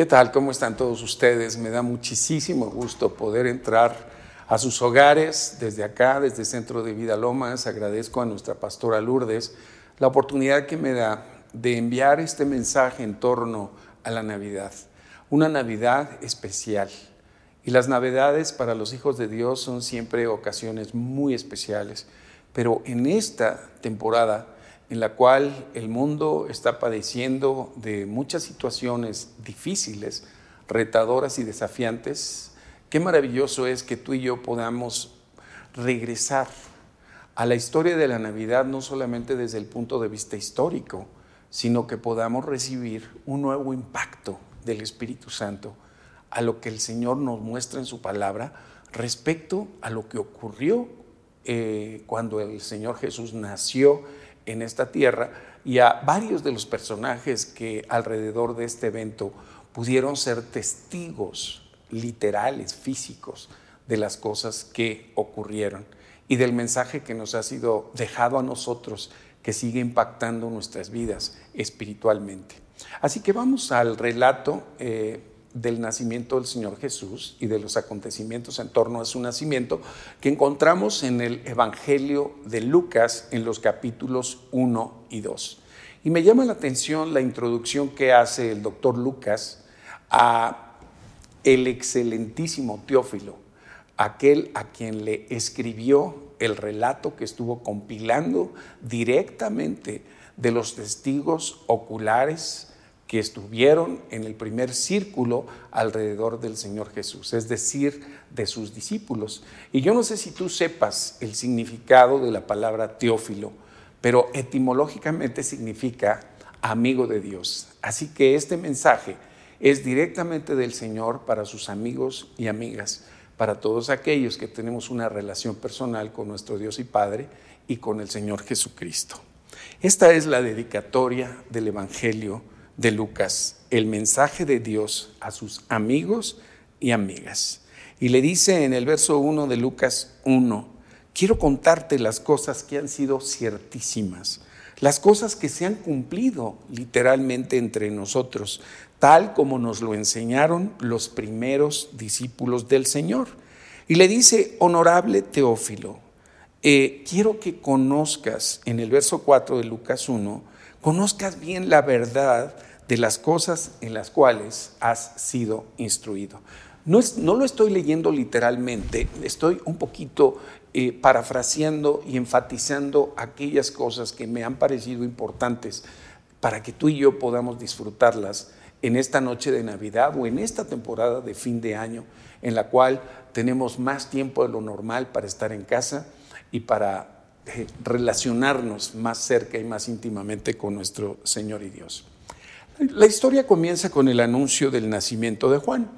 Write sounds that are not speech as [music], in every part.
¿Qué tal? ¿Cómo están todos ustedes? Me da muchísimo gusto poder entrar a sus hogares desde acá, desde Centro de Vida Lomas. Agradezco a nuestra pastora Lourdes la oportunidad que me da de enviar este mensaje en torno a la Navidad. Una Navidad especial. Y las Navidades para los hijos de Dios son siempre ocasiones muy especiales. Pero en esta temporada en la cual el mundo está padeciendo de muchas situaciones difíciles, retadoras y desafiantes, qué maravilloso es que tú y yo podamos regresar a la historia de la Navidad no solamente desde el punto de vista histórico, sino que podamos recibir un nuevo impacto del Espíritu Santo a lo que el Señor nos muestra en su palabra respecto a lo que ocurrió eh, cuando el Señor Jesús nació en esta tierra y a varios de los personajes que alrededor de este evento pudieron ser testigos literales, físicos, de las cosas que ocurrieron y del mensaje que nos ha sido dejado a nosotros que sigue impactando nuestras vidas espiritualmente. Así que vamos al relato eh, del nacimiento del Señor Jesús y de los acontecimientos en torno a su nacimiento que encontramos en el Evangelio de Lucas en los capítulos 1 y 2. Y me llama la atención la introducción que hace el doctor Lucas a el excelentísimo Teófilo, aquel a quien le escribió el relato que estuvo compilando directamente de los testigos oculares que estuvieron en el primer círculo alrededor del Señor Jesús, es decir, de sus discípulos. Y yo no sé si tú sepas el significado de la palabra teófilo, pero etimológicamente significa amigo de Dios. Así que este mensaje es directamente del Señor para sus amigos y amigas, para todos aquellos que tenemos una relación personal con nuestro Dios y Padre y con el Señor Jesucristo. Esta es la dedicatoria del Evangelio de Lucas, el mensaje de Dios a sus amigos y amigas. Y le dice en el verso 1 de Lucas 1, quiero contarte las cosas que han sido ciertísimas, las cosas que se han cumplido literalmente entre nosotros, tal como nos lo enseñaron los primeros discípulos del Señor. Y le dice, honorable Teófilo, eh, quiero que conozcas, en el verso 4 de Lucas 1, conozcas bien la verdad de las cosas en las cuales has sido instruido. No, es, no lo estoy leyendo literalmente, estoy un poquito eh, parafraseando y enfatizando aquellas cosas que me han parecido importantes para que tú y yo podamos disfrutarlas en esta noche de Navidad o en esta temporada de fin de año en la cual tenemos más tiempo de lo normal para estar en casa y para eh, relacionarnos más cerca y más íntimamente con nuestro Señor y Dios. La historia comienza con el anuncio del nacimiento de Juan.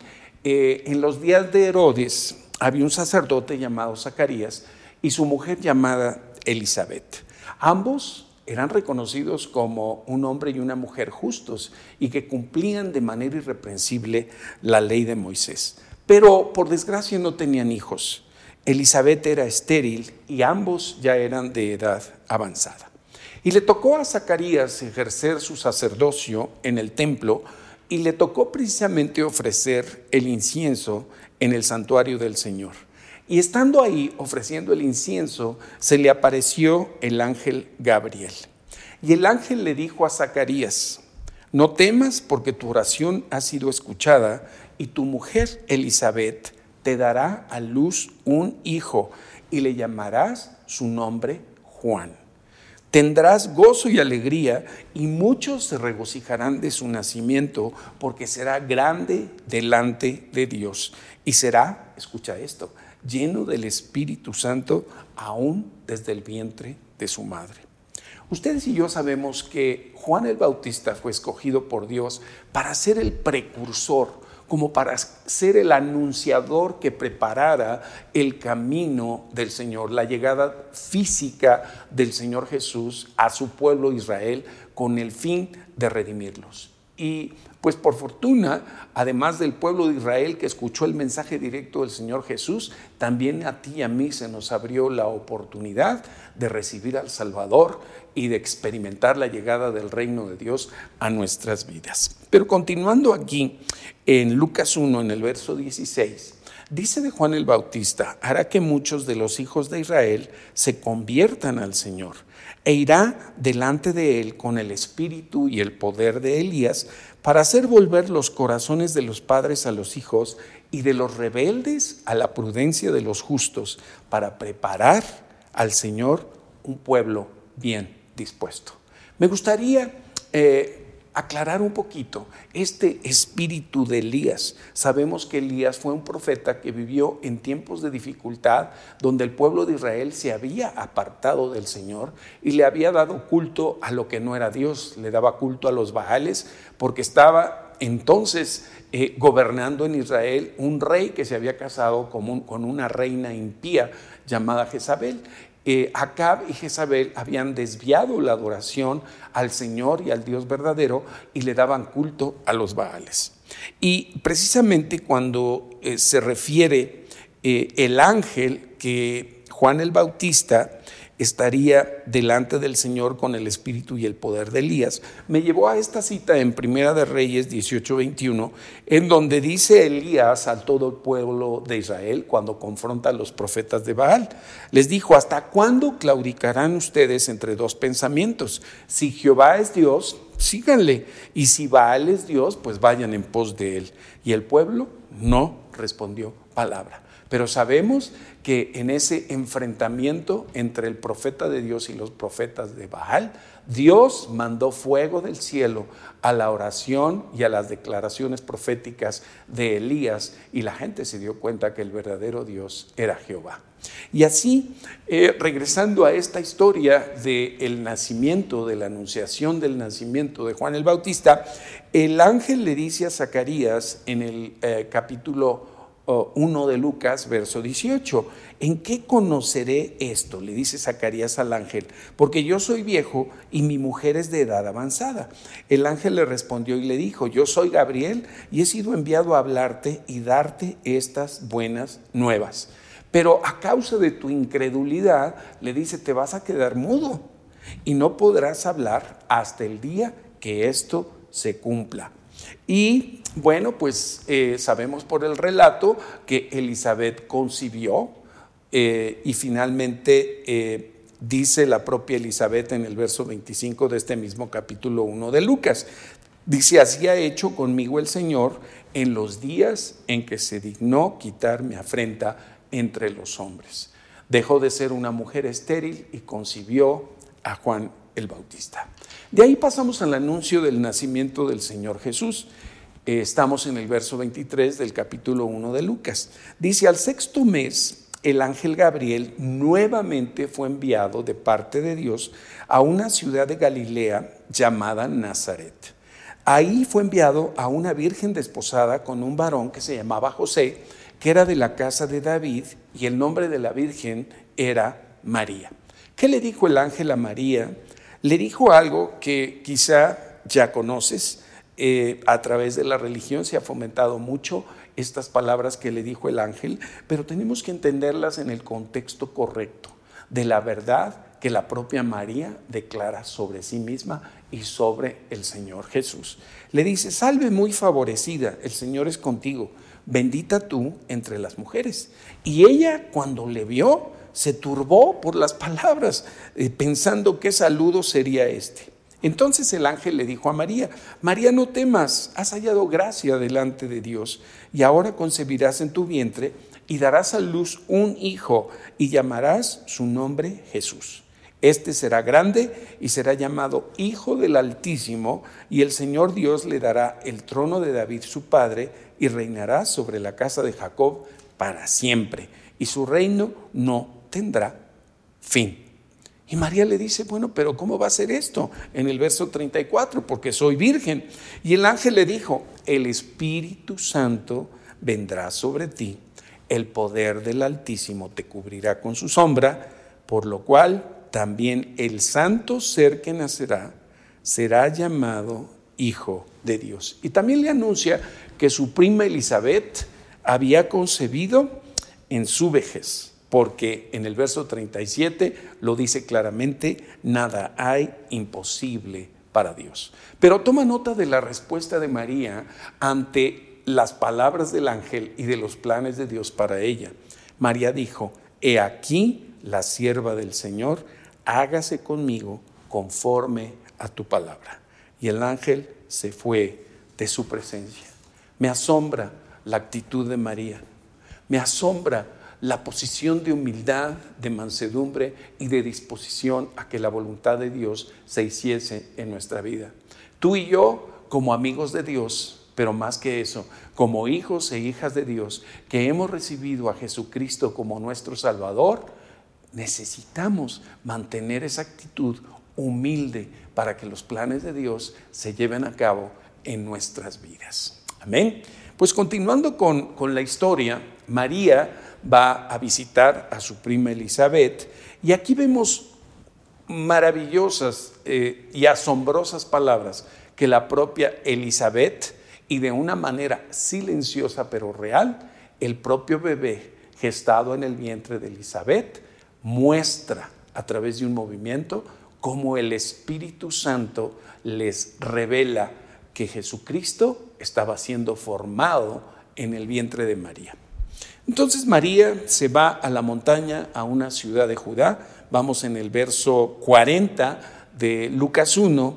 Eh, en los días de Herodes había un sacerdote llamado Zacarías y su mujer llamada Elizabeth. Ambos eran reconocidos como un hombre y una mujer justos y que cumplían de manera irreprensible la ley de Moisés. Pero por desgracia no tenían hijos. Elizabeth era estéril y ambos ya eran de edad avanzada. Y le tocó a Zacarías ejercer su sacerdocio en el templo y le tocó precisamente ofrecer el incienso en el santuario del Señor. Y estando ahí ofreciendo el incienso, se le apareció el ángel Gabriel. Y el ángel le dijo a Zacarías, no temas porque tu oración ha sido escuchada y tu mujer Elizabeth te dará a luz un hijo y le llamarás su nombre Juan. Tendrás gozo y alegría y muchos se regocijarán de su nacimiento porque será grande delante de Dios y será, escucha esto, lleno del Espíritu Santo aún desde el vientre de su madre. Ustedes y yo sabemos que Juan el Bautista fue escogido por Dios para ser el precursor como para ser el anunciador que preparara el camino del Señor, la llegada física del Señor Jesús a su pueblo Israel con el fin de redimirlos. Y pues por fortuna, además del pueblo de Israel que escuchó el mensaje directo del Señor Jesús, también a ti y a mí se nos abrió la oportunidad de recibir al Salvador y de experimentar la llegada del reino de Dios a nuestras vidas. Pero continuando aquí en Lucas 1, en el verso 16, dice de Juan el Bautista, hará que muchos de los hijos de Israel se conviertan al Señor e irá delante de él con el espíritu y el poder de Elías para hacer volver los corazones de los padres a los hijos y de los rebeldes a la prudencia de los justos, para preparar al Señor un pueblo bien dispuesto. Me gustaría eh, aclarar un poquito este espíritu de Elías. Sabemos que Elías fue un profeta que vivió en tiempos de dificultad, donde el pueblo de Israel se había apartado del Señor y le había dado culto a lo que no era Dios, le daba culto a los Baales, porque estaba entonces eh, gobernando en Israel un rey que se había casado con, con una reina impía llamada Jezabel. Eh, Acab y Jezabel habían desviado la adoración al Señor y al Dios verdadero y le daban culto a los Baales. Y precisamente cuando eh, se refiere eh, el ángel que Juan el Bautista estaría delante del Señor con el espíritu y el poder de Elías, me llevó a esta cita en Primera de Reyes 18:21, en donde dice Elías a todo el pueblo de Israel cuando confronta a los profetas de Baal, les dijo, ¿hasta cuándo claudicarán ustedes entre dos pensamientos? Si Jehová es Dios, síganle, y si Baal es Dios, pues vayan en pos de él. Y el pueblo no respondió palabra. Pero sabemos que en ese enfrentamiento entre el profeta de Dios y los profetas de Baal, Dios mandó fuego del cielo a la oración y a las declaraciones proféticas de Elías y la gente se dio cuenta que el verdadero Dios era Jehová. Y así, eh, regresando a esta historia del nacimiento, de la anunciación del nacimiento de Juan el Bautista, el ángel le dice a Zacarías en el eh, capítulo 1 de Lucas, verso 18. ¿En qué conoceré esto? Le dice Zacarías al ángel, porque yo soy viejo y mi mujer es de edad avanzada. El ángel le respondió y le dijo, yo soy Gabriel y he sido enviado a hablarte y darte estas buenas nuevas. Pero a causa de tu incredulidad, le dice, te vas a quedar mudo y no podrás hablar hasta el día que esto se cumpla. Y bueno, pues eh, sabemos por el relato que Elizabeth concibió eh, y finalmente eh, dice la propia Elizabeth en el verso 25 de este mismo capítulo 1 de Lucas. Dice, así ha hecho conmigo el Señor en los días en que se dignó quitar mi afrenta entre los hombres. Dejó de ser una mujer estéril y concibió a Juan el Bautista. De ahí pasamos al anuncio del nacimiento del Señor Jesús. Eh, estamos en el verso 23 del capítulo 1 de Lucas. Dice, al sexto mes, el ángel Gabriel nuevamente fue enviado de parte de Dios a una ciudad de Galilea llamada Nazaret. Ahí fue enviado a una virgen desposada con un varón que se llamaba José, que era de la casa de David, y el nombre de la virgen era María. ¿Qué le dijo el ángel a María? Le dijo algo que quizá ya conoces, eh, a través de la religión se ha fomentado mucho estas palabras que le dijo el ángel, pero tenemos que entenderlas en el contexto correcto de la verdad que la propia María declara sobre sí misma y sobre el Señor Jesús. Le dice, salve muy favorecida, el Señor es contigo, bendita tú entre las mujeres. Y ella cuando le vio, se turbó por las palabras, eh, pensando qué saludo sería este. Entonces el ángel le dijo a María, María no temas, has hallado gracia delante de Dios, y ahora concebirás en tu vientre y darás a luz un hijo, y llamarás su nombre Jesús. Este será grande y será llamado Hijo del Altísimo, y el Señor Dios le dará el trono de David su padre, y reinará sobre la casa de Jacob para siempre, y su reino no tendrá fin. Y María le dice, bueno, pero ¿cómo va a ser esto? En el verso 34, porque soy virgen. Y el ángel le dijo, el Espíritu Santo vendrá sobre ti, el poder del Altísimo te cubrirá con su sombra, por lo cual también el santo ser que nacerá será llamado hijo de Dios. Y también le anuncia que su prima Elizabeth había concebido en su vejez, porque en el verso 37 lo dice claramente, nada hay imposible para Dios. Pero toma nota de la respuesta de María ante las palabras del ángel y de los planes de Dios para ella. María dijo, he aquí la sierva del Señor, hágase conmigo conforme a tu palabra. Y el ángel se fue de su presencia. Me asombra la actitud de María. Me asombra la posición de humildad, de mansedumbre y de disposición a que la voluntad de Dios se hiciese en nuestra vida. Tú y yo, como amigos de Dios, pero más que eso, como hijos e hijas de Dios, que hemos recibido a Jesucristo como nuestro Salvador, necesitamos mantener esa actitud humilde para que los planes de Dios se lleven a cabo en nuestras vidas. Amén. Pues continuando con, con la historia, María va a visitar a su prima Elizabeth y aquí vemos maravillosas eh, y asombrosas palabras que la propia Elizabeth y de una manera silenciosa pero real, el propio bebé gestado en el vientre de Elizabeth muestra a través de un movimiento cómo el Espíritu Santo les revela que Jesucristo estaba siendo formado en el vientre de María. Entonces María se va a la montaña, a una ciudad de Judá, vamos en el verso 40 de Lucas 1,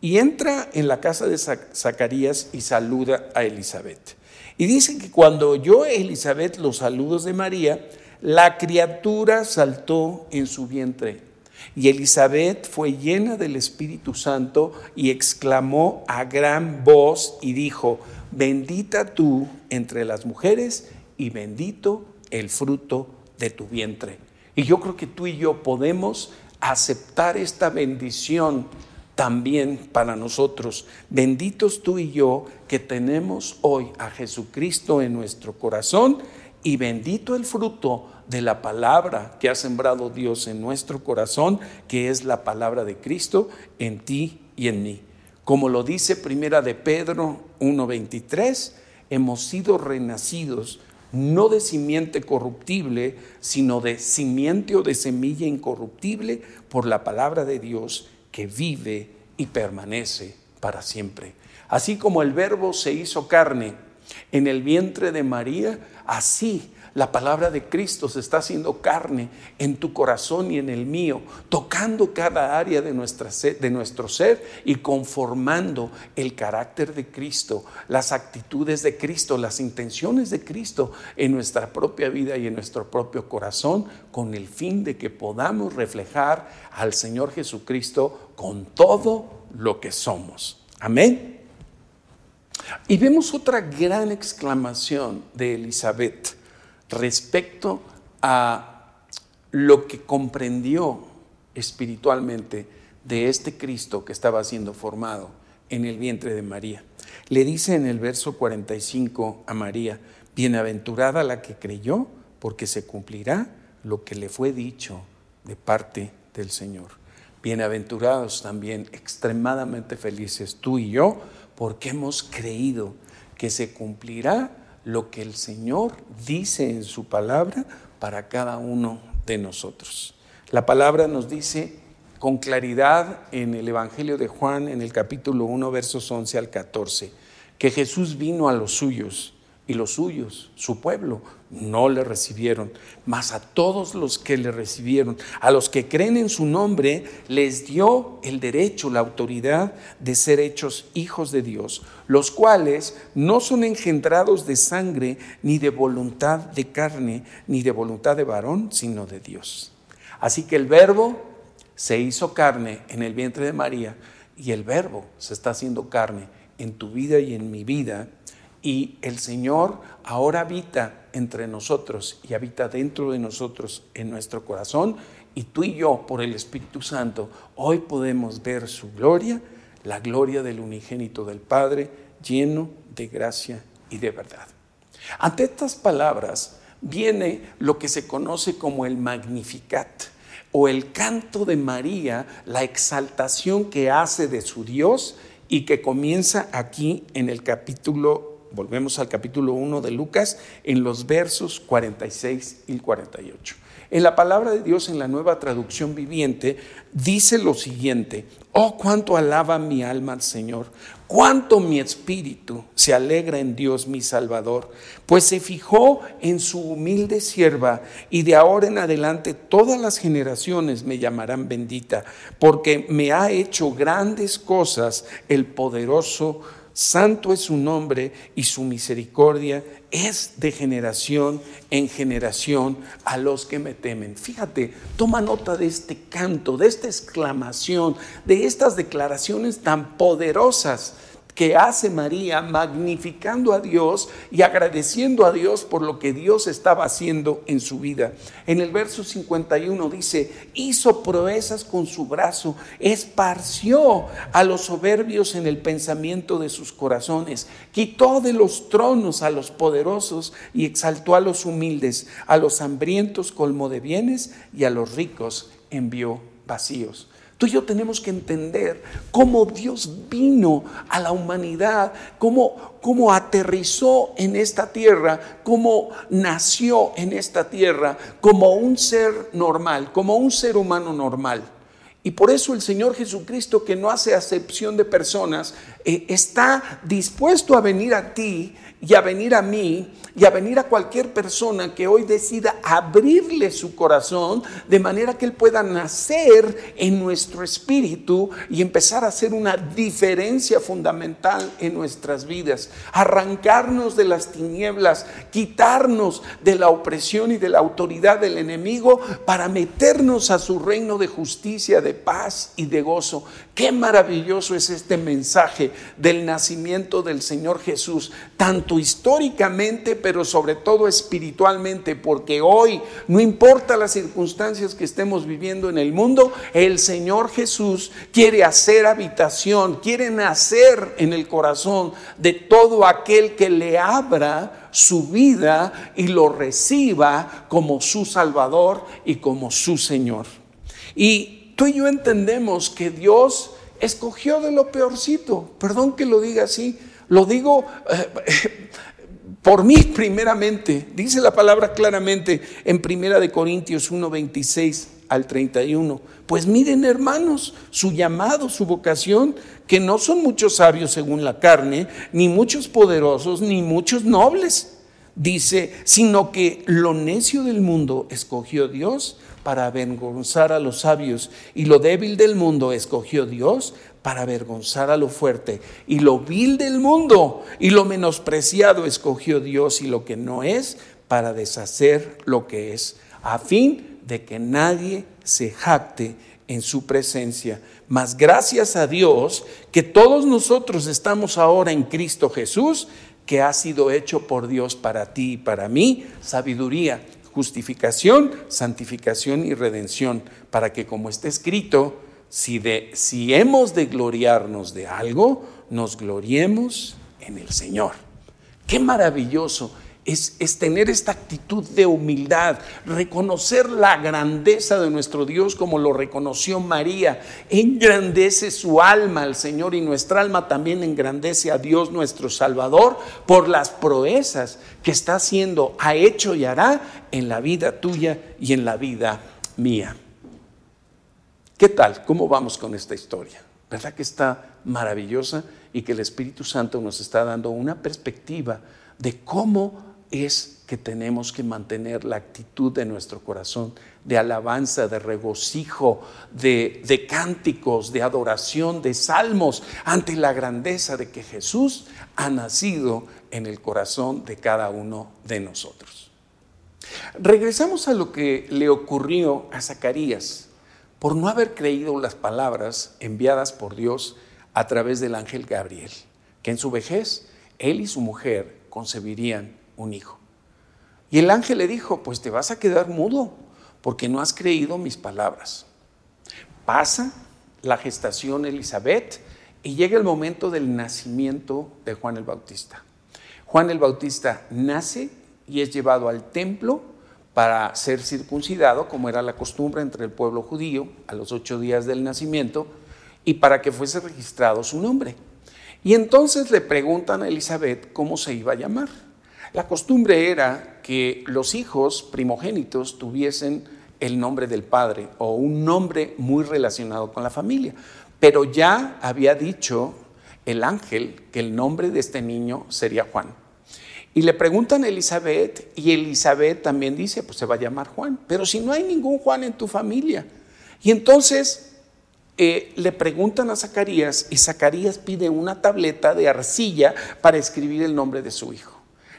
y entra en la casa de Zacarías y saluda a Elizabeth. Y dicen que cuando oyó Elizabeth los saludos de María, la criatura saltó en su vientre. Y Elizabeth fue llena del Espíritu Santo y exclamó a gran voz y dijo, bendita tú entre las mujeres y bendito el fruto de tu vientre. Y yo creo que tú y yo podemos aceptar esta bendición también para nosotros. Benditos tú y yo que tenemos hoy a Jesucristo en nuestro corazón y bendito el fruto de la palabra que ha sembrado Dios en nuestro corazón, que es la palabra de Cristo en ti y en mí. Como lo dice Primera de Pedro 1:23, hemos sido renacidos no de simiente corruptible, sino de simiente o de semilla incorruptible por la palabra de Dios que vive y permanece para siempre. Así como el verbo se hizo carne en el vientre de María, así la palabra de Cristo se está haciendo carne en tu corazón y en el mío, tocando cada área de, nuestra de nuestro ser y conformando el carácter de Cristo, las actitudes de Cristo, las intenciones de Cristo en nuestra propia vida y en nuestro propio corazón, con el fin de que podamos reflejar al Señor Jesucristo con todo lo que somos. Amén. Y vemos otra gran exclamación de Elizabeth respecto a lo que comprendió espiritualmente de este Cristo que estaba siendo formado en el vientre de María. Le dice en el verso 45 a María, bienaventurada la que creyó, porque se cumplirá lo que le fue dicho de parte del Señor. Bienaventurados también, extremadamente felices tú y yo, porque hemos creído que se cumplirá lo que el Señor dice en su palabra para cada uno de nosotros. La palabra nos dice con claridad en el Evangelio de Juan, en el capítulo 1, versos 11 al 14, que Jesús vino a los suyos y los suyos, su pueblo, no le recibieron, mas a todos los que le recibieron, a los que creen en su nombre, les dio el derecho, la autoridad de ser hechos hijos de Dios, los cuales no son engendrados de sangre, ni de voluntad de carne, ni de voluntad de varón, sino de Dios. Así que el verbo se hizo carne en el vientre de María y el verbo se está haciendo carne en tu vida y en mi vida y el Señor ahora habita entre nosotros y habita dentro de nosotros en nuestro corazón. Y tú y yo, por el Espíritu Santo, hoy podemos ver su gloria, la gloria del unigénito del Padre, lleno de gracia y de verdad. Ante estas palabras viene lo que se conoce como el Magnificat o el canto de María, la exaltación que hace de su Dios y que comienza aquí en el capítulo, volvemos al capítulo 1 de Lucas, en los versos 46 y 48. En la palabra de Dios, en la nueva traducción viviente, dice lo siguiente, oh, cuánto alaba mi alma al Señor, cuánto mi espíritu se alegra en Dios mi Salvador, pues se fijó en su humilde sierva y de ahora en adelante todas las generaciones me llamarán bendita, porque me ha hecho grandes cosas el poderoso Santo es su nombre y su misericordia es de generación en generación a los que me temen. Fíjate, toma nota de este canto, de esta exclamación, de estas declaraciones tan poderosas que hace María magnificando a Dios y agradeciendo a Dios por lo que Dios estaba haciendo en su vida. En el verso 51 dice, hizo proezas con su brazo, esparció a los soberbios en el pensamiento de sus corazones, quitó de los tronos a los poderosos y exaltó a los humildes, a los hambrientos colmó de bienes y a los ricos envió vacíos. Tú y yo tenemos que entender cómo Dios vino a la humanidad, cómo, cómo aterrizó en esta tierra, cómo nació en esta tierra como un ser normal, como un ser humano normal. Y por eso el Señor Jesucristo, que no hace acepción de personas, eh, está dispuesto a venir a ti y a venir a mí y a venir a cualquier persona que hoy decida abrirle su corazón de manera que Él pueda nacer en nuestro espíritu y empezar a hacer una diferencia fundamental en nuestras vidas, arrancarnos de las tinieblas, quitarnos de la opresión y de la autoridad del enemigo para meternos a su reino de justicia, de paz y de gozo. Qué maravilloso es este mensaje del nacimiento del Señor Jesús, tanto históricamente, pero sobre todo espiritualmente, porque hoy, no importa las circunstancias que estemos viviendo en el mundo, el Señor Jesús quiere hacer habitación, quiere nacer en el corazón de todo aquel que le abra su vida y lo reciba como su Salvador y como su Señor. Y tú y yo entendemos que Dios escogió de lo peorcito, perdón que lo diga así, lo digo eh, [laughs] por mí primeramente. Dice la palabra claramente en Primera de Corintios 1, 26 al 31. Pues miren hermanos, su llamado, su vocación, que no son muchos sabios según la carne, ni muchos poderosos, ni muchos nobles. Dice, sino que lo necio del mundo escogió Dios para avergonzar a los sabios, y lo débil del mundo escogió Dios para avergonzar a lo fuerte. Y lo vil del mundo y lo menospreciado escogió Dios y lo que no es para deshacer lo que es, a fin de que nadie se jacte en su presencia. Mas gracias a Dios que todos nosotros estamos ahora en Cristo Jesús, que ha sido hecho por Dios para ti y para mí, sabiduría, justificación, santificación y redención, para que como está escrito, si, de, si hemos de gloriarnos de algo, nos gloriemos en el Señor. Qué maravilloso es, es, tener esta actitud de humildad, reconocer la grandeza de nuestro Dios como lo reconoció María. Engrandece su alma al Señor y nuestra alma también engrandece a Dios nuestro Salvador por las proezas que está haciendo, ha hecho y hará en la vida tuya y en la vida mía. ¿Qué tal? ¿Cómo vamos con esta historia? ¿Verdad que está maravillosa y que el Espíritu Santo nos está dando una perspectiva de cómo es que tenemos que mantener la actitud de nuestro corazón de alabanza, de regocijo, de, de, cánticos, de adoración, de salmos ante la grandeza de que Jesús ha nacido en el corazón de cada uno de nosotros. Regresamos a lo que le ocurrió a Zacarías por no haber creído las palabras enviadas por Dios a través del ángel Gabriel, que en su vejez él y su mujer concebirían un hijo. Y el ángel le dijo, pues te vas a quedar mudo porque no has creído mis palabras. Pasa la gestación Elizabeth y llega el momento del nacimiento de Juan el Bautista. Juan el Bautista nace y es llevado al templo para ser circuncidado, como era la costumbre entre el pueblo judío, a los ocho días del nacimiento, y para que fuese registrado su nombre. Y entonces le preguntan a Elizabeth cómo se iba a llamar. La costumbre era que los hijos primogénitos tuviesen el nombre del padre o un nombre muy relacionado con la familia. Pero ya había dicho el ángel que el nombre de este niño sería Juan. Y le preguntan a Elizabeth y Elizabeth también dice, pues se va a llamar Juan. Pero si no hay ningún Juan en tu familia. Y entonces eh, le preguntan a Zacarías y Zacarías pide una tableta de arcilla para escribir el nombre de su hijo.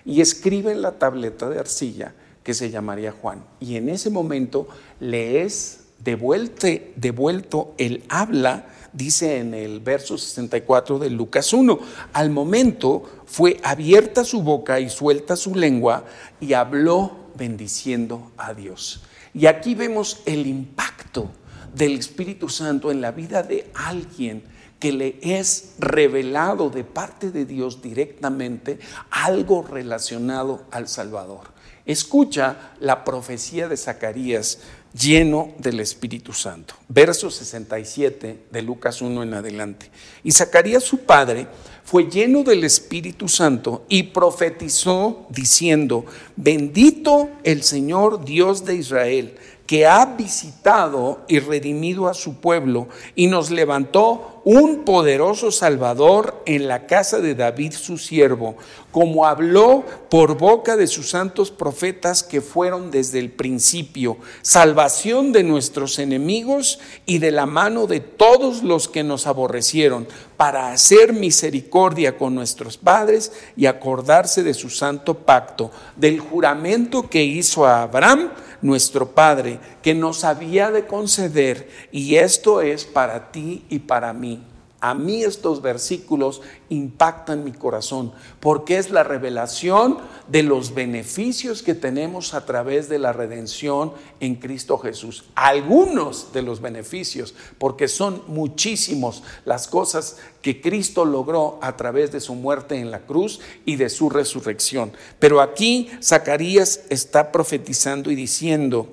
Y escribe en la tableta de arcilla que se llamaría Juan. Y en ese momento le es devuelto el habla dice en el verso 64 de Lucas 1, al momento fue abierta su boca y suelta su lengua y habló bendiciendo a Dios. Y aquí vemos el impacto del Espíritu Santo en la vida de alguien que le es revelado de parte de Dios directamente algo relacionado al Salvador. Escucha la profecía de Zacarías lleno del Espíritu Santo. Verso 67 de Lucas 1 en adelante. Y Zacarías su padre fue lleno del Espíritu Santo y profetizó diciendo, bendito el Señor Dios de Israel que ha visitado y redimido a su pueblo y nos levantó un poderoso Salvador en la casa de David su siervo, como habló por boca de sus santos profetas que fueron desde el principio, salvación de nuestros enemigos y de la mano de todos los que nos aborrecieron, para hacer misericordia con nuestros padres y acordarse de su santo pacto, del juramento que hizo a Abraham, nuestro Padre, que nos había de conceder, y esto es para ti y para mí. A mí estos versículos impactan mi corazón porque es la revelación de los beneficios que tenemos a través de la redención en Cristo Jesús. Algunos de los beneficios, porque son muchísimos las cosas que Cristo logró a través de su muerte en la cruz y de su resurrección. Pero aquí Zacarías está profetizando y diciendo,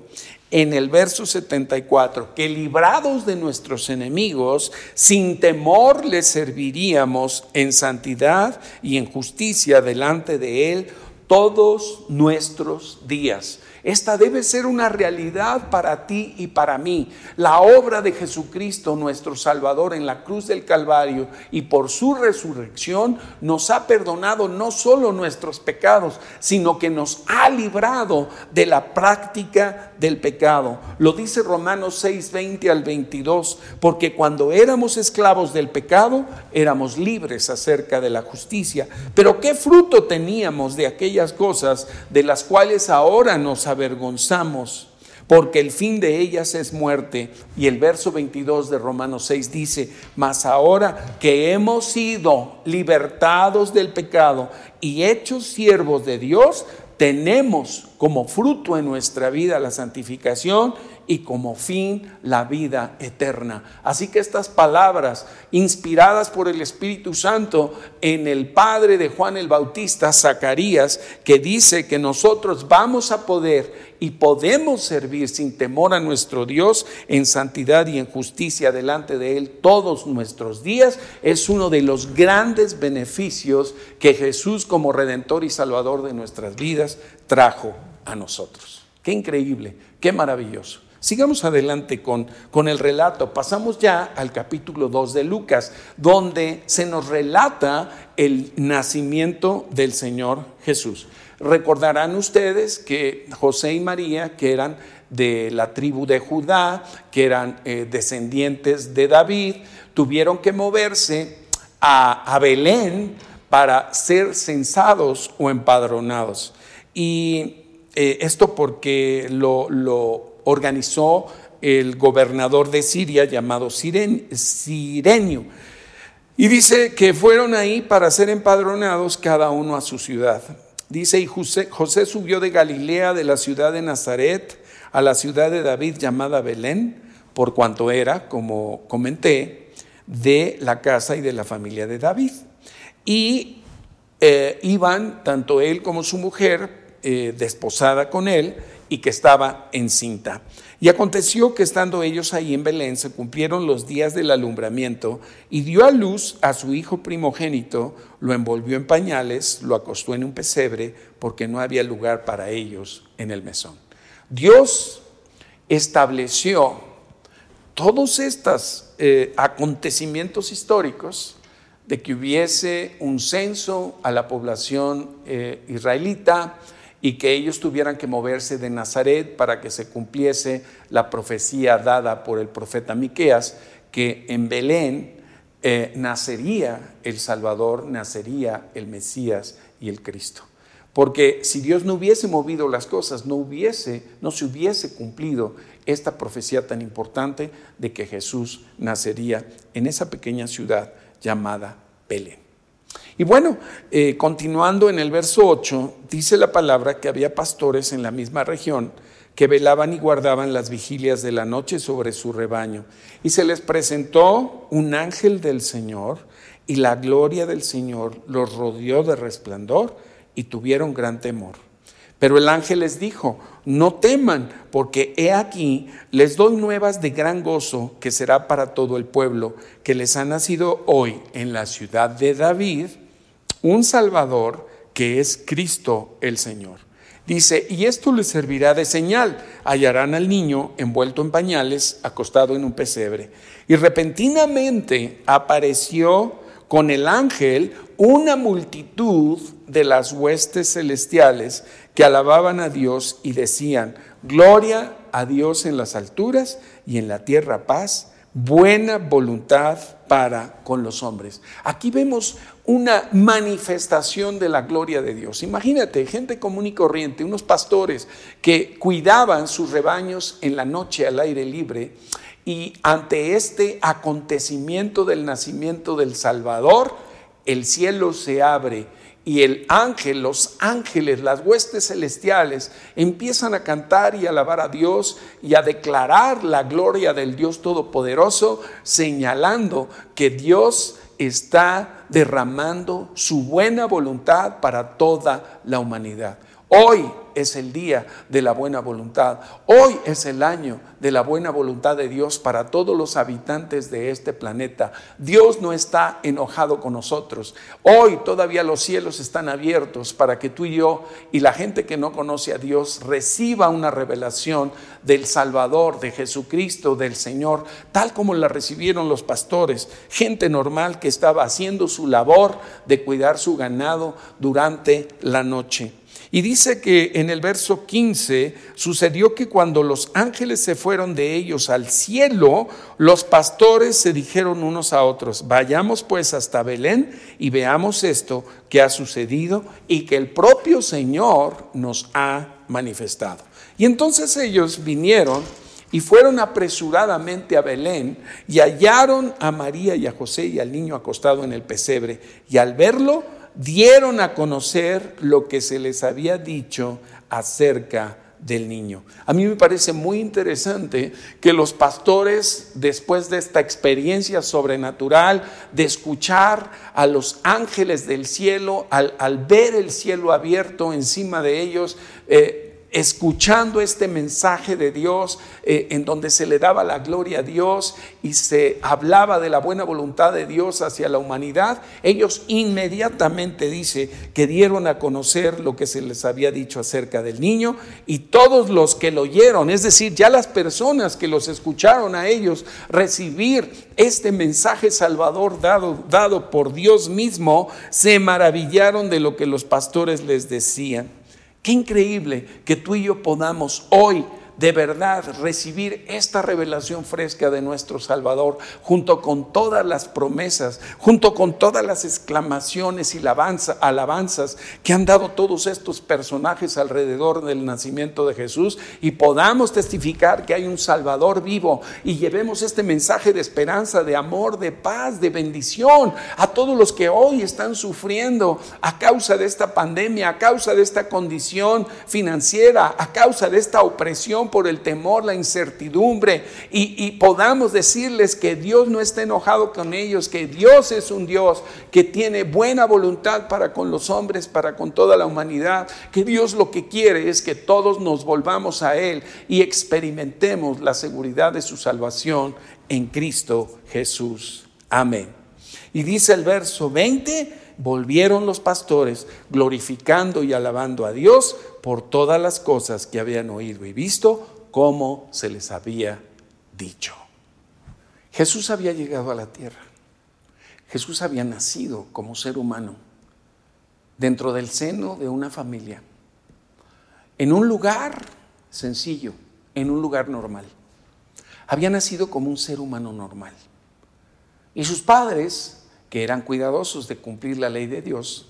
en el verso 74, que librados de nuestros enemigos, sin temor les serviríamos en santidad y en justicia delante de Él todos nuestros días. Esta debe ser una realidad para ti y para mí. La obra de Jesucristo, nuestro Salvador, en la cruz del Calvario y por su resurrección nos ha perdonado no solo nuestros pecados, sino que nos ha librado de la práctica del pecado. Lo dice Romanos 6, 20 al 22, porque cuando éramos esclavos del pecado, éramos libres acerca de la justicia. Pero ¿qué fruto teníamos de aquellas cosas de las cuales ahora nos avergonzamos, porque el fin de ellas es muerte. Y el verso 22 de Romanos 6 dice, mas ahora que hemos sido libertados del pecado y hechos siervos de Dios, tenemos como fruto en nuestra vida la santificación y como fin la vida eterna. Así que estas palabras, inspiradas por el Espíritu Santo en el Padre de Juan el Bautista, Zacarías, que dice que nosotros vamos a poder y podemos servir sin temor a nuestro Dios en santidad y en justicia delante de Él todos nuestros días, es uno de los grandes beneficios que Jesús como Redentor y Salvador de nuestras vidas trajo a nosotros. Qué increíble, qué maravilloso. Sigamos adelante con, con, el relato. Pasamos ya al capítulo 2 de Lucas, donde se nos relata el nacimiento del Señor Jesús. Recordarán ustedes que José y María, que eran de la tribu de Judá, que eran eh, descendientes de David, tuvieron que moverse a, Belén para ser censados o empadronados. Y eh, esto porque lo, organizó el gobernador de Siria llamado Sirenio. Y dice que fueron ahí para ser empadronados cada uno a su ciudad. Dice, y José, José subió de Galilea, de la ciudad de Nazaret, a la ciudad de David llamada Belén, por cuanto era, como comenté, de la casa y de la familia de David. Y eh, iban tanto él como su mujer eh, desposada con él, y que estaba encinta. Y aconteció que estando ellos ahí en Belén se cumplieron los días del alumbramiento y dio a luz a su hijo primogénito, lo envolvió en pañales, lo acostó en un pesebre porque no había lugar para ellos en el mesón. Dios estableció todos estos eh, acontecimientos históricos de que hubiese un censo a la población eh, israelita, y que ellos tuvieran que moverse de Nazaret para que se cumpliese la profecía dada por el profeta Miqueas, que en Belén eh, nacería el Salvador, nacería el Mesías y el Cristo. Porque si Dios no hubiese movido las cosas, no hubiese, no se hubiese cumplido esta profecía tan importante de que Jesús nacería en esa pequeña ciudad llamada Belén. Y bueno, eh, continuando en el verso 8, dice la palabra que había pastores en la misma región que velaban y guardaban las vigilias de la noche sobre su rebaño. Y se les presentó un ángel del Señor y la gloria del Señor los rodeó de resplandor y tuvieron gran temor. Pero el ángel les dijo, no teman, porque he aquí, les doy nuevas de gran gozo que será para todo el pueblo, que les ha nacido hoy en la ciudad de David un Salvador que es Cristo el Señor. Dice, y esto les servirá de señal. Hallarán al niño envuelto en pañales, acostado en un pesebre. Y repentinamente apareció con el ángel una multitud de las huestes celestiales que alababan a Dios y decían, gloria a Dios en las alturas y en la tierra paz, buena voluntad para con los hombres. Aquí vemos una manifestación de la gloria de Dios. Imagínate, gente común y corriente, unos pastores que cuidaban sus rebaños en la noche al aire libre y ante este acontecimiento del nacimiento del Salvador, el cielo se abre y el ángel, los ángeles, las huestes celestiales empiezan a cantar y alabar a Dios y a declarar la gloria del Dios Todopoderoso, señalando que Dios está derramando su buena voluntad para toda la humanidad. Hoy es el día de la buena voluntad. Hoy es el año de la buena voluntad de Dios para todos los habitantes de este planeta. Dios no está enojado con nosotros. Hoy todavía los cielos están abiertos para que tú y yo y la gente que no conoce a Dios reciba una revelación del Salvador, de Jesucristo, del Señor, tal como la recibieron los pastores, gente normal que estaba haciendo su labor de cuidar su ganado durante la noche. Y dice que en el verso 15 sucedió que cuando los ángeles se fueron de ellos al cielo, los pastores se dijeron unos a otros, vayamos pues hasta Belén y veamos esto que ha sucedido y que el propio Señor nos ha manifestado. Y entonces ellos vinieron y fueron apresuradamente a Belén y hallaron a María y a José y al niño acostado en el pesebre. Y al verlo, dieron a conocer lo que se les había dicho acerca del niño. A mí me parece muy interesante que los pastores, después de esta experiencia sobrenatural, de escuchar a los ángeles del cielo, al, ver el cielo abierto encima de ellos, eh, escuchando este mensaje de Dios eh, en donde se le daba la gloria a Dios y se hablaba de la buena voluntad de Dios hacia la humanidad, ellos inmediatamente dice que dieron a conocer lo que se les había dicho acerca del niño y todos los que lo oyeron, es decir, ya las personas que los escucharon a ellos recibir este mensaje salvador dado, dado por Dios mismo, se maravillaron de lo que los pastores les decían. Qué increíble que tú y yo podamos hoy de verdad recibir esta revelación fresca de nuestro Salvador, junto con todas las promesas, junto con todas las exclamaciones y alabanzas que han dado todos estos personajes alrededor del nacimiento de Jesús, y podamos testificar que hay un Salvador vivo y llevemos este mensaje de esperanza, de amor, de paz, de bendición a todos los que hoy están sufriendo a causa de esta pandemia, a causa de esta condición financiera, a causa de esta opresión por el temor, la incertidumbre y, y, podamos decirles que Dios no está enojado con ellos, que Dios es un Dios que tiene buena voluntad para con los hombres, para con toda la humanidad, que Dios lo que quiere es que todos nos volvamos a Él y experimentemos la seguridad de su salvación en Cristo Jesús. Amén. Y dice el verso 20, volvieron los pastores glorificando y alabando a Dios por todas las cosas que habían oído y visto, como se les había dicho. Jesús había llegado a la tierra. Jesús había nacido como ser humano dentro del seno de una familia, en un lugar sencillo, en un lugar normal. Había nacido como un ser humano normal. Y sus padres que eran cuidadosos de cumplir la ley de Dios,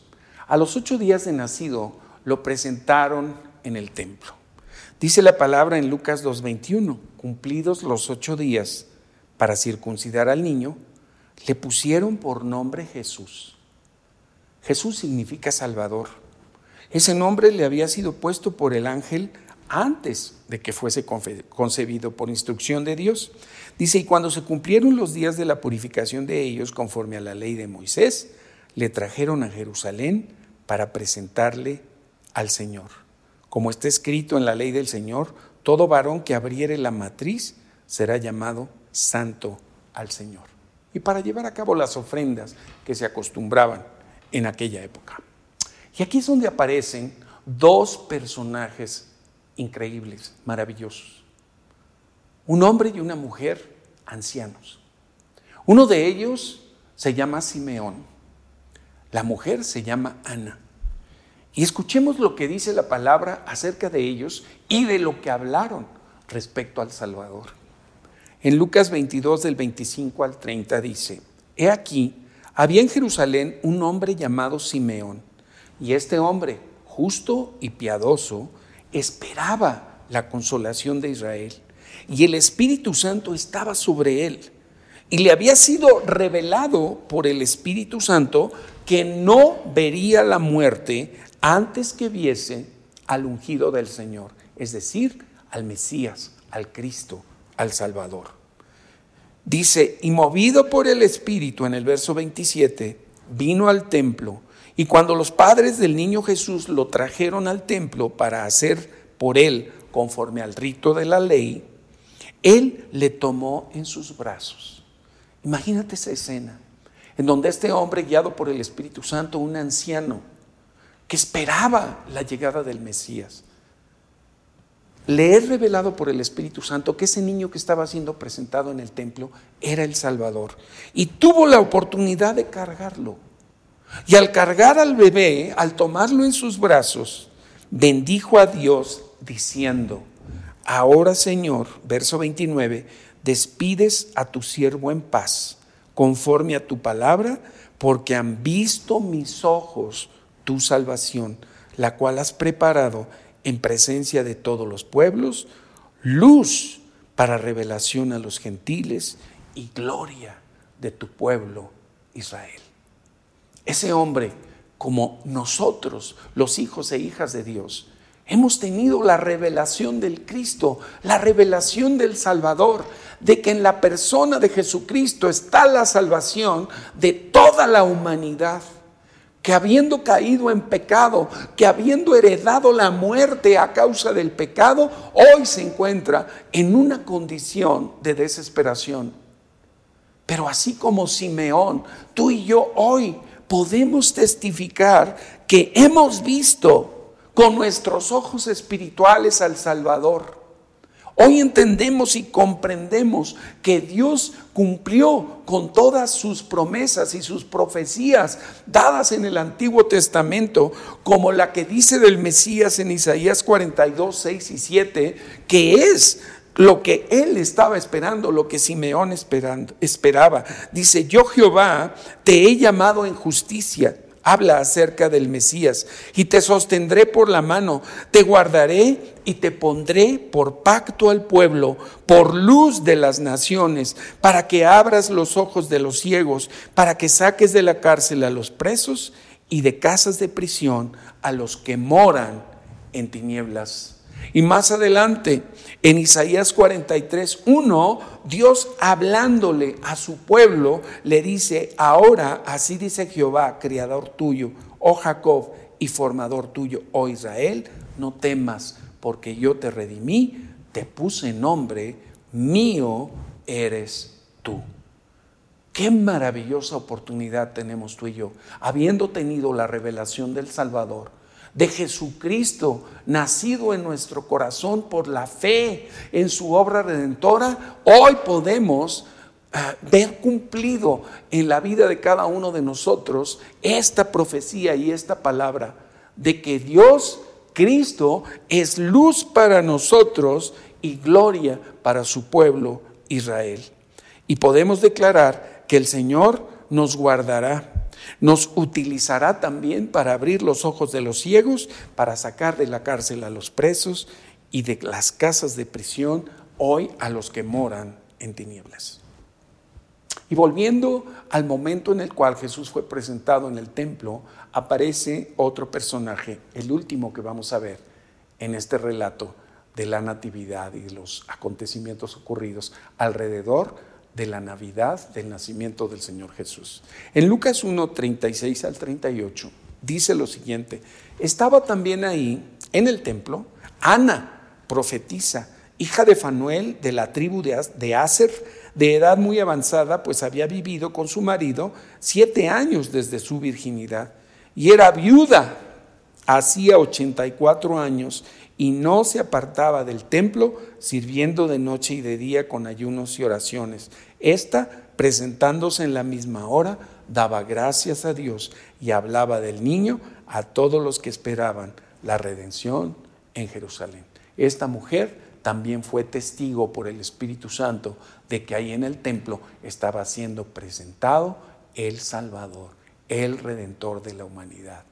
a los ocho días de nacido lo presentaron en el templo. Dice la palabra en Lucas 2.21, cumplidos los ocho días para circuncidar al niño, le pusieron por nombre Jesús. Jesús significa Salvador. Ese nombre le había sido puesto por el ángel antes de que fuese concebido por instrucción de Dios. Dice, y cuando se cumplieron los días de la purificación de ellos conforme a la ley de Moisés, le trajeron a Jerusalén para presentarle al Señor. Como está escrito en la ley del Señor, todo varón que abriere la matriz será llamado santo al Señor. Y para llevar a cabo las ofrendas que se acostumbraban en aquella época. Y aquí es donde aparecen dos personajes increíbles, maravillosos. Un hombre y una mujer ancianos. Uno de ellos se llama Simeón, la mujer se llama Ana. Y escuchemos lo que dice la palabra acerca de ellos y de lo que hablaron respecto al Salvador. En Lucas 22 del 25 al 30 dice, He aquí, había en Jerusalén un hombre llamado Simeón, y este hombre, justo y piadoso, esperaba la consolación de Israel y el Espíritu Santo estaba sobre él. Y le había sido revelado por el Espíritu Santo que no vería la muerte antes que viese al ungido del Señor, es decir, al Mesías, al Cristo, al Salvador. Dice, y movido por el Espíritu en el verso 27, vino al templo y cuando los padres del niño Jesús lo trajeron al templo para hacer por él conforme al rito de la ley, él le tomó en sus brazos. Imagínate esa escena, en donde este hombre, guiado por el Espíritu Santo, un anciano, que esperaba la llegada del Mesías, le es revelado por el Espíritu Santo que ese niño que estaba siendo presentado en el templo era el Salvador. Y tuvo la oportunidad de cargarlo. Y al cargar al bebé, al tomarlo en sus brazos, bendijo a Dios diciendo, ahora Señor, verso 29, despides a tu siervo en paz, conforme a tu palabra, porque han visto mis ojos tu salvación, la cual has preparado en presencia de todos los pueblos, luz para revelación a los gentiles y gloria de tu pueblo Israel. Ese hombre, como nosotros, los hijos e hijas de Dios, hemos tenido la revelación del Cristo, la revelación del Salvador, de que en la persona de Jesucristo está la salvación de toda la humanidad que habiendo caído en pecado, que habiendo heredado la muerte a causa del pecado, hoy se encuentra en una condición de desesperación. Pero así como Simeón, tú y yo hoy podemos testificar que hemos visto con nuestros ojos espirituales al Salvador. Hoy entendemos y comprendemos que Dios cumplió con todas sus promesas y sus profecías dadas en el Antiguo Testamento, como la que dice del Mesías en Isaías 42, 6 y 7, que es lo que él estaba esperando, lo que Simeón esperaba. Dice, yo Jehová te he llamado en justicia. Habla acerca del Mesías y te sostendré por la mano, te guardaré y te pondré por pacto al pueblo, por luz de las naciones, para que abras los ojos de los ciegos, para que saques de la cárcel a los presos y de casas de prisión a los que moran en tinieblas Y más adelante, en Isaías 43, 1, Dios hablándole a su pueblo, le dice, ahora así dice Jehová, criador tuyo, oh Jacob, y formador tuyo, oh Israel, no temas, porque yo te redimí, te puse nombre, mío eres tú. Qué maravillosa oportunidad tenemos tú y yo, habiendo tenido la revelación del Salvador, de Jesucristo, nacido en nuestro corazón por la fe en su obra redentora, hoy podemos ah, ver cumplido en la vida de cada uno de nosotros esta profecía y esta palabra de que Dios, Cristo, es luz para nosotros y gloria para su pueblo Israel. Y podemos declarar que el Señor nos guardará nos utilizará también para abrir los ojos de los ciegos, para sacar de la cárcel a los presos y de las casas de prisión hoy a los que moran en tinieblas. Y volviendo al momento en el cual Jesús fue presentado en el templo, aparece otro personaje, el último que vamos a ver en este relato de la natividad y los acontecimientos ocurridos alrededor de la Navidad del nacimiento del Señor Jesús. En Lucas 1, 36 al 38 dice lo siguiente, estaba también ahí en el templo Ana, profetisa, hija de Fanuel de la tribu de Aser, de edad muy avanzada, pues había vivido con su marido siete años desde su virginidad y era viuda hacía 84 años y no se apartaba del templo, sirviendo de noche y de día con ayunos y oraciones. Esta, presentándose en la misma hora, daba gracias a Dios y hablaba del niño a todos los que esperaban la redención en Jerusalén. Esta mujer también fue testigo por el Espíritu Santo de que ahí en el templo estaba siendo presentado el Salvador, el Redentor de la humanidad.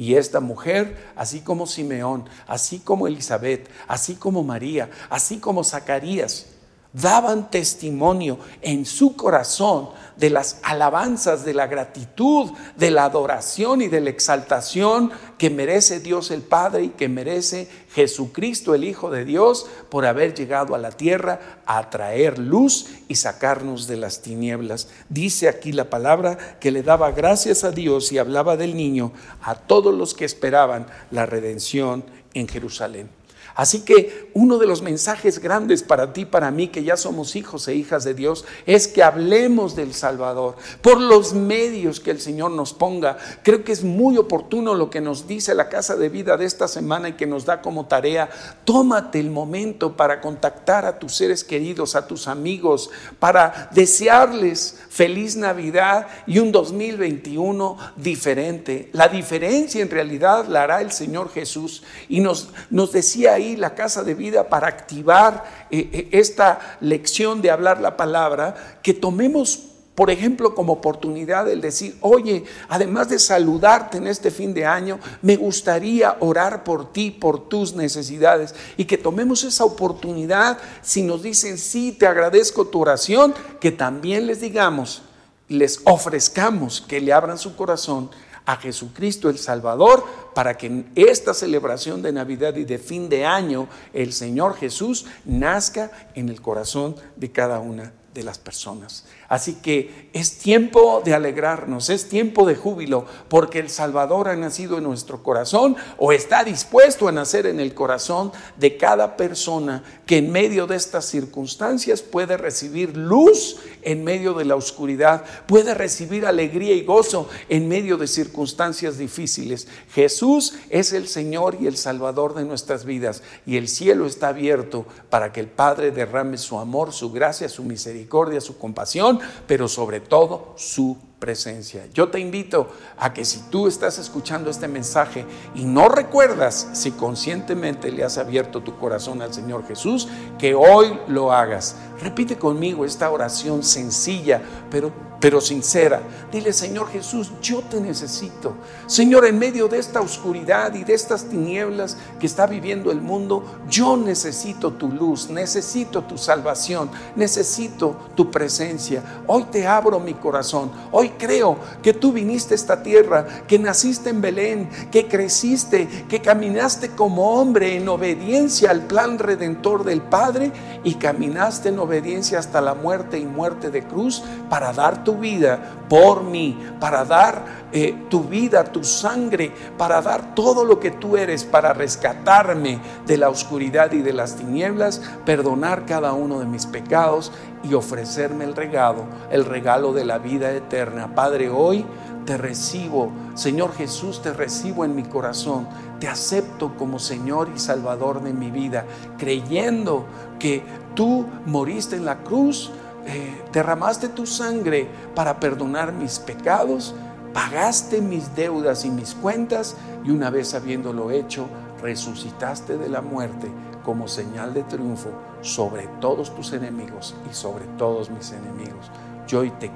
Y esta mujer, así como Simeón, así como Elizabeth, así como María, así como Zacarías, daban testimonio en su corazón de las alabanzas, de la gratitud, de la adoración y de la exaltación que merece Dios el Padre y que merece Jesucristo el Hijo de Dios por haber llegado a la tierra a traer luz y sacarnos de las tinieblas. Dice aquí la palabra que le daba gracias a Dios y hablaba del niño a todos los que esperaban la redención en Jerusalén. Así que uno de los mensajes grandes para ti, para mí, que ya somos hijos e hijas de Dios, es que hablemos del Salvador por los medios que el Señor nos ponga. Creo que es muy oportuno lo que nos dice la Casa de Vida de esta semana y que nos da como tarea. Tómate el momento para contactar a tus seres queridos, a tus amigos, para desearles feliz Navidad y un 2021 diferente. La diferencia en realidad la hará el Señor Jesús. Y nos, nos decía la casa de vida para activar eh, eh, esta lección de hablar la palabra, que tomemos por ejemplo, como oportunidad el decir, oye, además de saludarte en este fin de año, me gustaría orar por ti, por tus necesidades, y que tomemos esa oportunidad, si nos dicen, sí, te agradezco tu oración, que también les digamos, les ofrezcamos que le abran su corazón a Jesucristo el Salvador para que en esta celebración de Navidad y de fin de año el Señor Jesús nazca en el corazón de cada una de las personas. Así que es tiempo de alegrarnos, es tiempo de júbilo, porque el Salvador ha nacido en nuestro corazón o está dispuesto a nacer en el corazón de cada persona que en medio de estas circunstancias puede recibir luz en medio de la oscuridad, puede recibir alegría y gozo en medio de circunstancias difíciles. Jesús es el Señor y el Salvador de nuestras vidas y el cielo está abierto para que el Padre derrame su amor, su gracia, su misericordia, su compasión pero sobre todo su presencia. Yo te invito a que si tú estás escuchando este mensaje y no recuerdas si conscientemente le has abierto tu corazón al Señor Jesús, que hoy lo hagas. Repite conmigo esta oración sencilla, pero, pero sincera. Dile, Señor Jesús, yo te necesito. Señor, en medio de esta oscuridad y de estas tinieblas que está viviendo el mundo, yo necesito tu luz, necesito tu salvación, necesito tu presencia. Hoy te abro mi corazón. Hoy creo que tú viniste a esta tierra, que naciste en Belén, que creciste, que caminaste como hombre en obediencia al plan redentor del Padre y caminaste en obediencia hasta la muerte y muerte de cruz para dar tu vida por mí, para dar eh, tu vida, tu sangre, para dar todo lo que tú eres, para rescatarme de la oscuridad y de las tinieblas, perdonar cada uno de mis pecados y ofrecerme el regalo, el regalo de la vida eterna. Padre, hoy te recibo, Señor Jesús, te recibo en mi corazón, te acepto como Señor y Salvador de mi vida, creyendo que tú moriste en la cruz, eh, derramaste tu sangre para perdonar mis pecados, pagaste mis deudas y mis cuentas y una vez habiéndolo hecho, resucitaste de la muerte como señal de triunfo sobre todos tus enemigos y sobre todos mis enemigos. Yo te,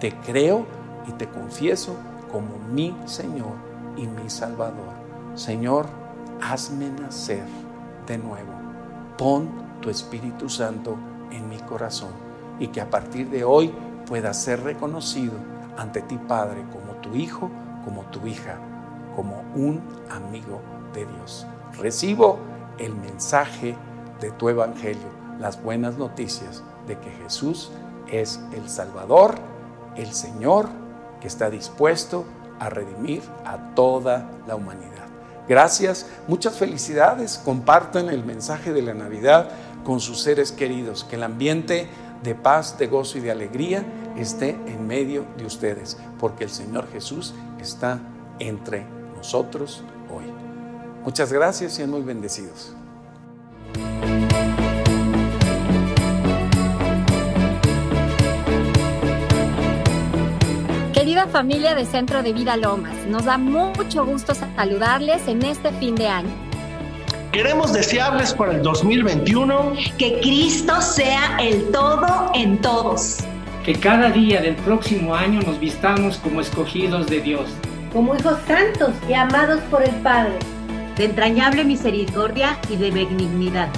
te creo y te confieso como mi Señor y mi Salvador. Señor, hazme nacer de nuevo. Pon tu Espíritu Santo en mi corazón y que a partir de hoy pueda ser reconocido ante ti, Padre, como tu Hijo, como tu hija, como un amigo de Dios. Recibo el mensaje de tu Evangelio, las buenas noticias de que Jesús es el Salvador, el Señor, que está dispuesto a redimir a toda la humanidad. Gracias, muchas felicidades, compartan el mensaje de la Navidad con sus seres queridos, que el ambiente de paz, de gozo y de alegría esté en medio de ustedes, porque el Señor Jesús está entre nosotros hoy. Muchas gracias sean muy bendecidos. Familia de Centro de Vida Lomas, nos da mucho gusto saludarles en este fin de año. Queremos desearles para el 2021 que Cristo sea el todo en todos. Que cada día del próximo año nos vistamos como escogidos de Dios. Como hijos santos y amados por el Padre. De entrañable misericordia y de benignidad.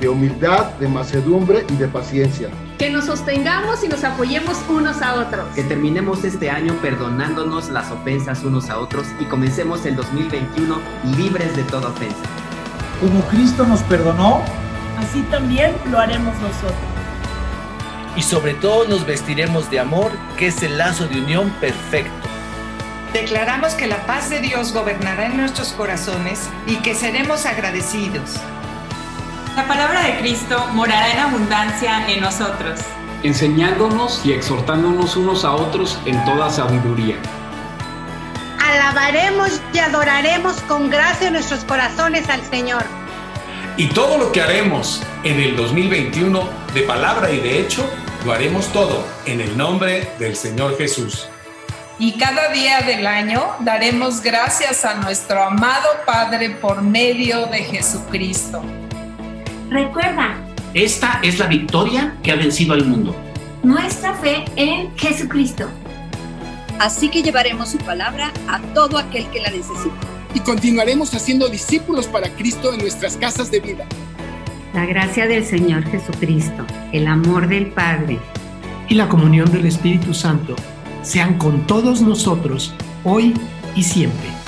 De humildad, de macedumbre y de paciencia que nos sostengamos y nos apoyemos unos a otros. Que terminemos este año perdonándonos las ofensas unos a otros y comencemos el 2021 libres de toda ofensa. Como Cristo nos perdonó, así también lo haremos nosotros. Y sobre todo nos vestiremos de amor, que es el lazo de unión perfecto. Declaramos que la paz de Dios gobernará en nuestros corazones y que seremos agradecidos. La palabra de Cristo morará en abundancia en nosotros, enseñándonos y exhortándonos unos a otros en toda sabiduría. Alabaremos y adoraremos con gracia nuestros corazones al Señor. Y todo lo que haremos en el 2021, de palabra y de hecho, lo haremos todo en el nombre del Señor Jesús. Y cada día del año daremos gracias a nuestro amado Padre por medio de Jesucristo. Recuerda, esta es la victoria que ha vencido al mundo. Nuestra fe en Jesucristo. Así que llevaremos su palabra a todo aquel que la necesite. Y continuaremos haciendo discípulos para Cristo en nuestras casas de vida. La gracia del Señor Jesucristo, el amor del Padre y la comunión del Espíritu Santo sean con todos nosotros hoy y siempre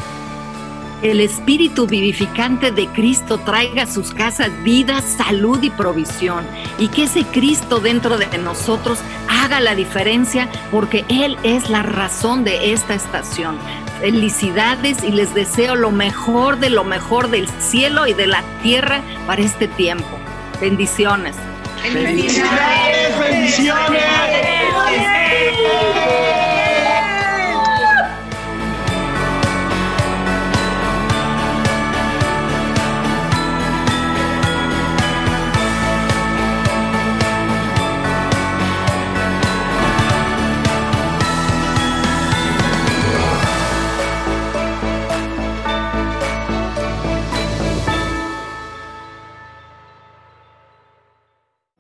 el espíritu vivificante de Cristo traiga a sus casas vida, salud y provisión. Y que ese Cristo dentro de nosotros haga la diferencia porque Él es la razón de esta estación. Felicidades y les deseo lo mejor de lo mejor del cielo y de la tierra para este tiempo. Bendiciones. Felicidades.